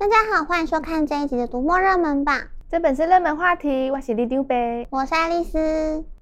大家好，欢迎收看这一集的读墨热门榜。这本是热门话题，我是里长伯，我是爱丽丝。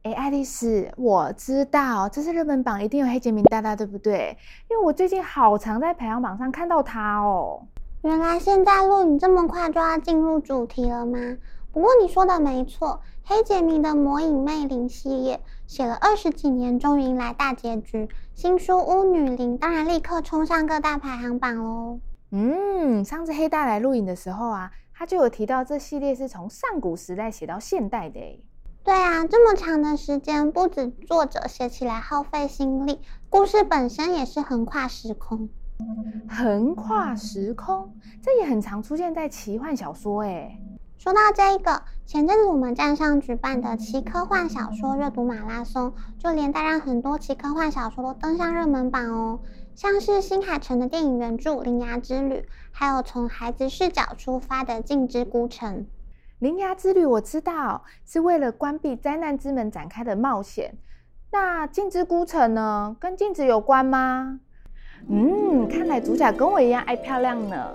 哎，爱丽丝，我知道这是热门榜，一定有黑杰明大大，对不对？因为我最近好常在排行榜上看到他哦。原来现在录影这么快就要进入主题了吗？不过你说的没错，黑杰明的《魔影魅灵》系列写了二十几年，终于迎来大结局。新书《巫女灵》当然立刻冲上各大排行榜喽。嗯，上次黑大来录影的时候啊，他就有提到这系列是从上古时代写到现代的诶。对啊，这么长的时间，不止作者写起来耗费心力，故事本身也是横跨时空。横跨时空，这也很常出现在奇幻小说诶。说到这个，前阵子我们站上举办的奇科幻小说阅读马拉松，就连带让很多奇科幻小说都登上热门榜哦。像是新海诚的电影原著《铃芽之旅》，还有从孩子视角出发的《镜之孤城》。《铃芽之旅》我知道是为了关闭灾难之门展开的冒险。那《镜之孤城》呢？跟镜子有关吗？嗯，看来主角跟我一样爱漂亮呢。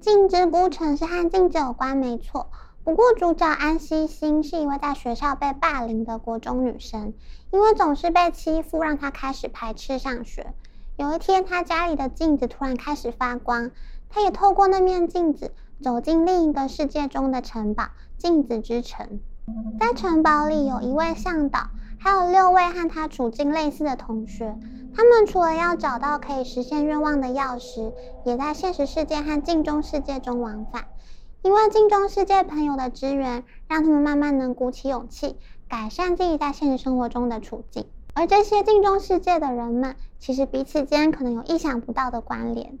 《镜之孤城》是和镜子有关，没错。不过，主角安西心是一位在学校被霸凌的国中女生，因为总是被欺负，让她开始排斥上学。有一天，她家里的镜子突然开始发光，她也透过那面镜子走进另一个世界中的城堡——镜子之城。在城堡里，有一位向导，还有六位和她处境类似的同学。他们除了要找到可以实现愿望的钥匙，也在现实世界和镜中世界中往返。因为镜中世界朋友的支援，让他们慢慢能鼓起勇气，改善自己在现实生活中的处境。而这些镜中世界的人们，其实彼此间可能有意想不到的关联。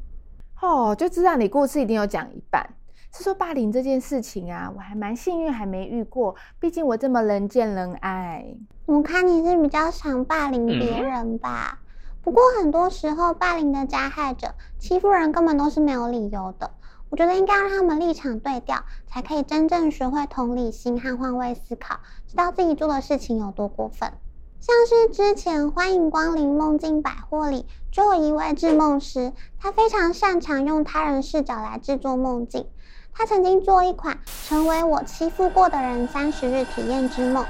哦，就知道你故事一定有讲一半。是说霸凌这件事情啊，我还蛮幸运，还没遇过。毕竟我这么人见人爱。我看你是比较想霸凌别人吧？嗯、不过很多时候，霸凌的加害者欺负人根本都是没有理由的。我觉得应该让他们立场对调，才可以真正学会同理心和换位思考，知道自己做的事情有多过分。像是之前欢迎光临梦境百货里，就有一位制梦师，他非常擅长用他人视角来制作梦境。他曾经做一款成为我欺负过的人三十日体验之梦。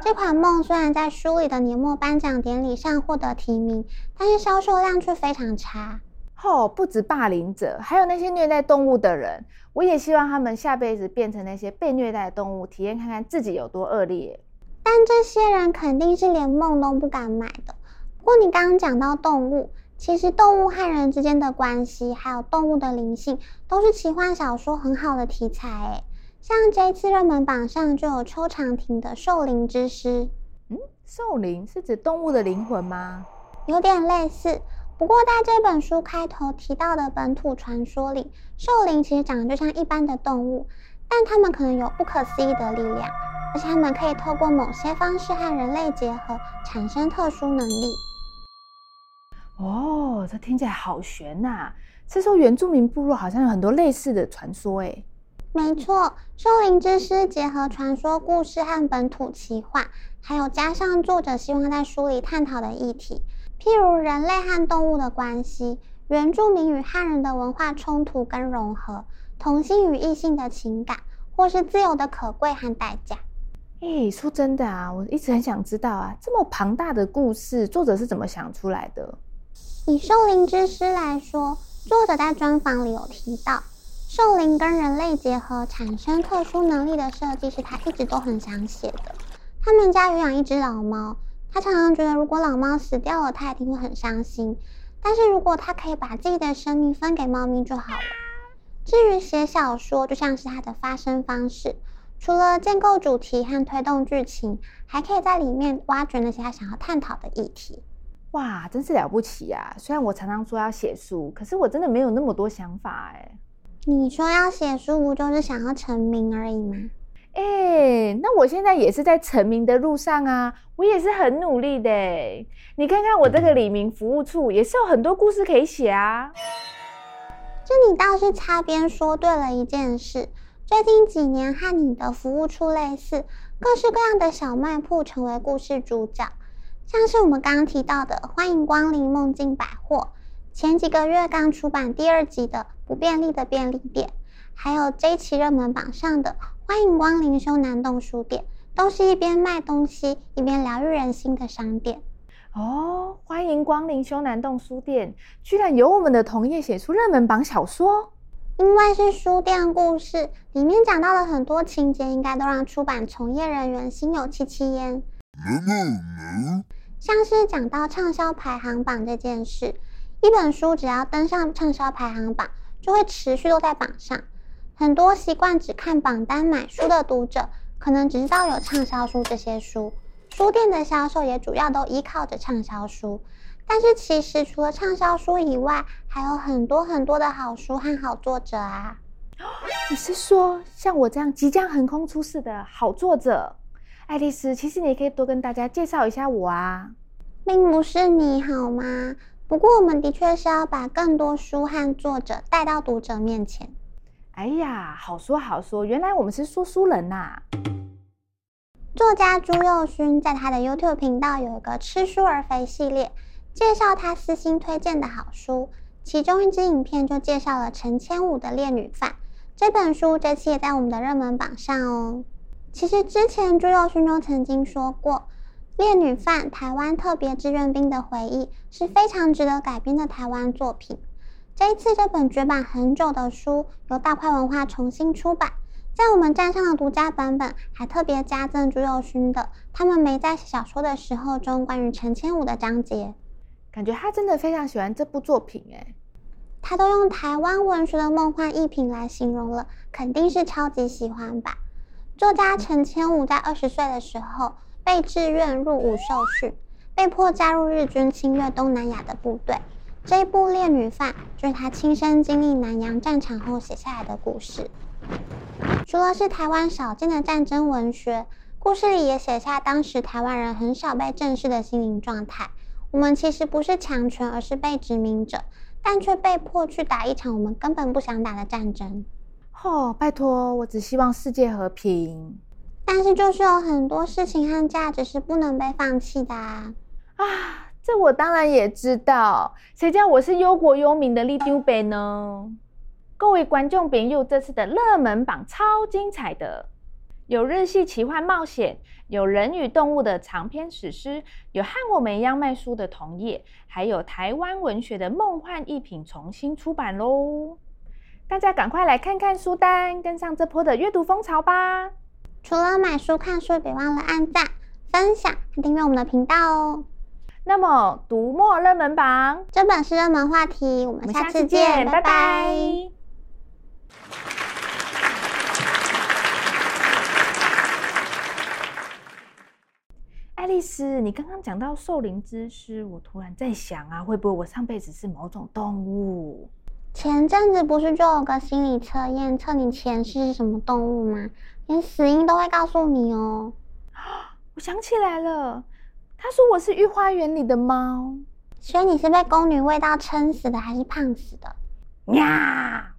这款梦虽然在书里的年末颁奖典礼上获得提名，但是销售量却非常差。哦，不止霸凌者，还有那些虐待动物的人。我也希望他们下辈子变成那些被虐待的动物，体验看看自己有多恶劣。但这些人肯定是连梦都不敢买的。不过你刚刚讲到动物，其实动物和人之间的关系，还有动物的灵性，都是奇幻小说很好的题材。诶，像这一次热门榜上就有邱长廷的《兽灵之诗》。嗯，兽灵是指动物的灵魂吗？有点类似。不过，在这本书开头提到的本土传说里，兽灵其实长得就像一般的动物，但它们可能有不可思议的力量，而且它们可以透过某些方式和人类结合，产生特殊能力。哦，这听起来好悬呐、啊！是说原住民部落好像有很多类似的传说诶？没错，兽灵之诗结合传说故事和本土奇幻，还有加上作者希望在书里探讨的议题。譬如人类和动物的关系，原住民与汉人的文化冲突跟融合，同性与异性的情感，或是自由的可贵和代价。诶，说真的啊，我一直很想知道啊，这么庞大的故事，作者是怎么想出来的？以《兽灵之诗》来说，作者在专访里有提到，兽灵跟人类结合产生特殊能力的设计是他一直都很想写的。他们家有养一只老猫。他常常觉得，如果老猫死掉了，他一定会很伤心。但是如果他可以把自己的生命分给猫咪就好了。至于写小说，就像是他的发声方式，除了建构主题和推动剧情，还可以在里面挖掘那些他想要探讨的议题。哇，真是了不起呀！虽然我常常说要写书，可是我真的没有那么多想法哎。你说要写书，不就是想要成名而已吗？哎、那我现在也是在成名的路上啊，我也是很努力的。你看看我这个李明服务处，也是有很多故事可以写啊。这你倒是擦边说对了一件事。最近几年和你的服务处类似，各式各样的小卖铺成为故事主角，像是我们刚刚提到的“欢迎光临梦境百货”，前几个月刚出版第二集的《不便利的便利店》，还有这一期热门榜上的《欢迎光临修南洞书店》，都是一边卖东西一边疗愈人心的商店。哦，欢迎光临修南洞书店，居然有我们的同业写出热门榜小说。因为是书店故事，里面讲到了很多情节，应该都让出版从业人员心有戚戚焉。像是讲到畅销排行榜这件事，一本书只要登上畅销排行榜，就会持续都在榜上。很多习惯只看榜单买书的读者，可能只知道有畅销书这些书，书店的销售也主要都依靠着畅销书。但是其实除了畅销书以外，还有很多很多的好书和好作者啊！你是说像我这样即将横空出世的好作者？爱丽丝，其实你也可以多跟大家介绍一下我啊。并不是你好吗？不过我们的确是要把更多书和作者带到读者面前。哎呀，好说好说，原来我们是说书人呐、作家朱佑勋在他的 YouTube 频道有一个“吃书而肥”系列。介绍他私心推荐的好书，其中一支影片就介绍了陈千武的《烈女饭》这本书，这期也在我们的热门榜上哦。其实之前朱佑勋就曾经说过，《烈女饭》台湾特别志愿兵的回忆是非常值得改编的台湾作品。这一次这本绝版很久的书由大块文化重新出版，在我们站上的独家版本还特别加赠朱佑勋的他们没在写小说的时候中关于陈千武的章节。感觉他真的非常喜欢这部作品，哎，他都用台湾文学的梦幻一品来形容了，肯定是超级喜欢吧。作家陈千武在二十岁的时候被志愿入伍受训，被迫加入日军侵略东南亚的部队。这一部《烈女犯》就是他亲身经历南洋战场后写下来的故事。除了是台湾少见的战争文学，故事里也写下当时台湾人很少被正视的心灵状态。我们其实不是强权，而是被殖民者，但却被迫去打一场我们根本不想打的战争。哦，拜托，我只希望世界和平。但是就是有很多事情和价值是不能被放弃的啊！啊，这我当然也知道，谁叫我是忧国忧民的里长伯呢？各位观众朋友，这次的热门榜超精彩的。有日系奇幻冒险，有人与动物的长篇史诗，有和我们一样卖书的同业，还有台湾文学的梦幻一品重新出版喽！大家赶快来看看书单，跟上这波的阅读风潮吧！除了买书看书，别忘了按赞、分享和订阅我们的频道哦。那么，读墨热门榜，这本是热门话题，我们下次见，拜拜。拜拜。爱丽丝，你刚刚讲到兽灵之师，我突然在想啊，会不会我上辈子是某种动物？前阵子不是就有个心理测验，测你前世是什么动物吗？连死因都会告诉你哦。我想起来了，他说我是御花园里的猫，所以你是被宫女味道撑死的，还是胖死的？呀！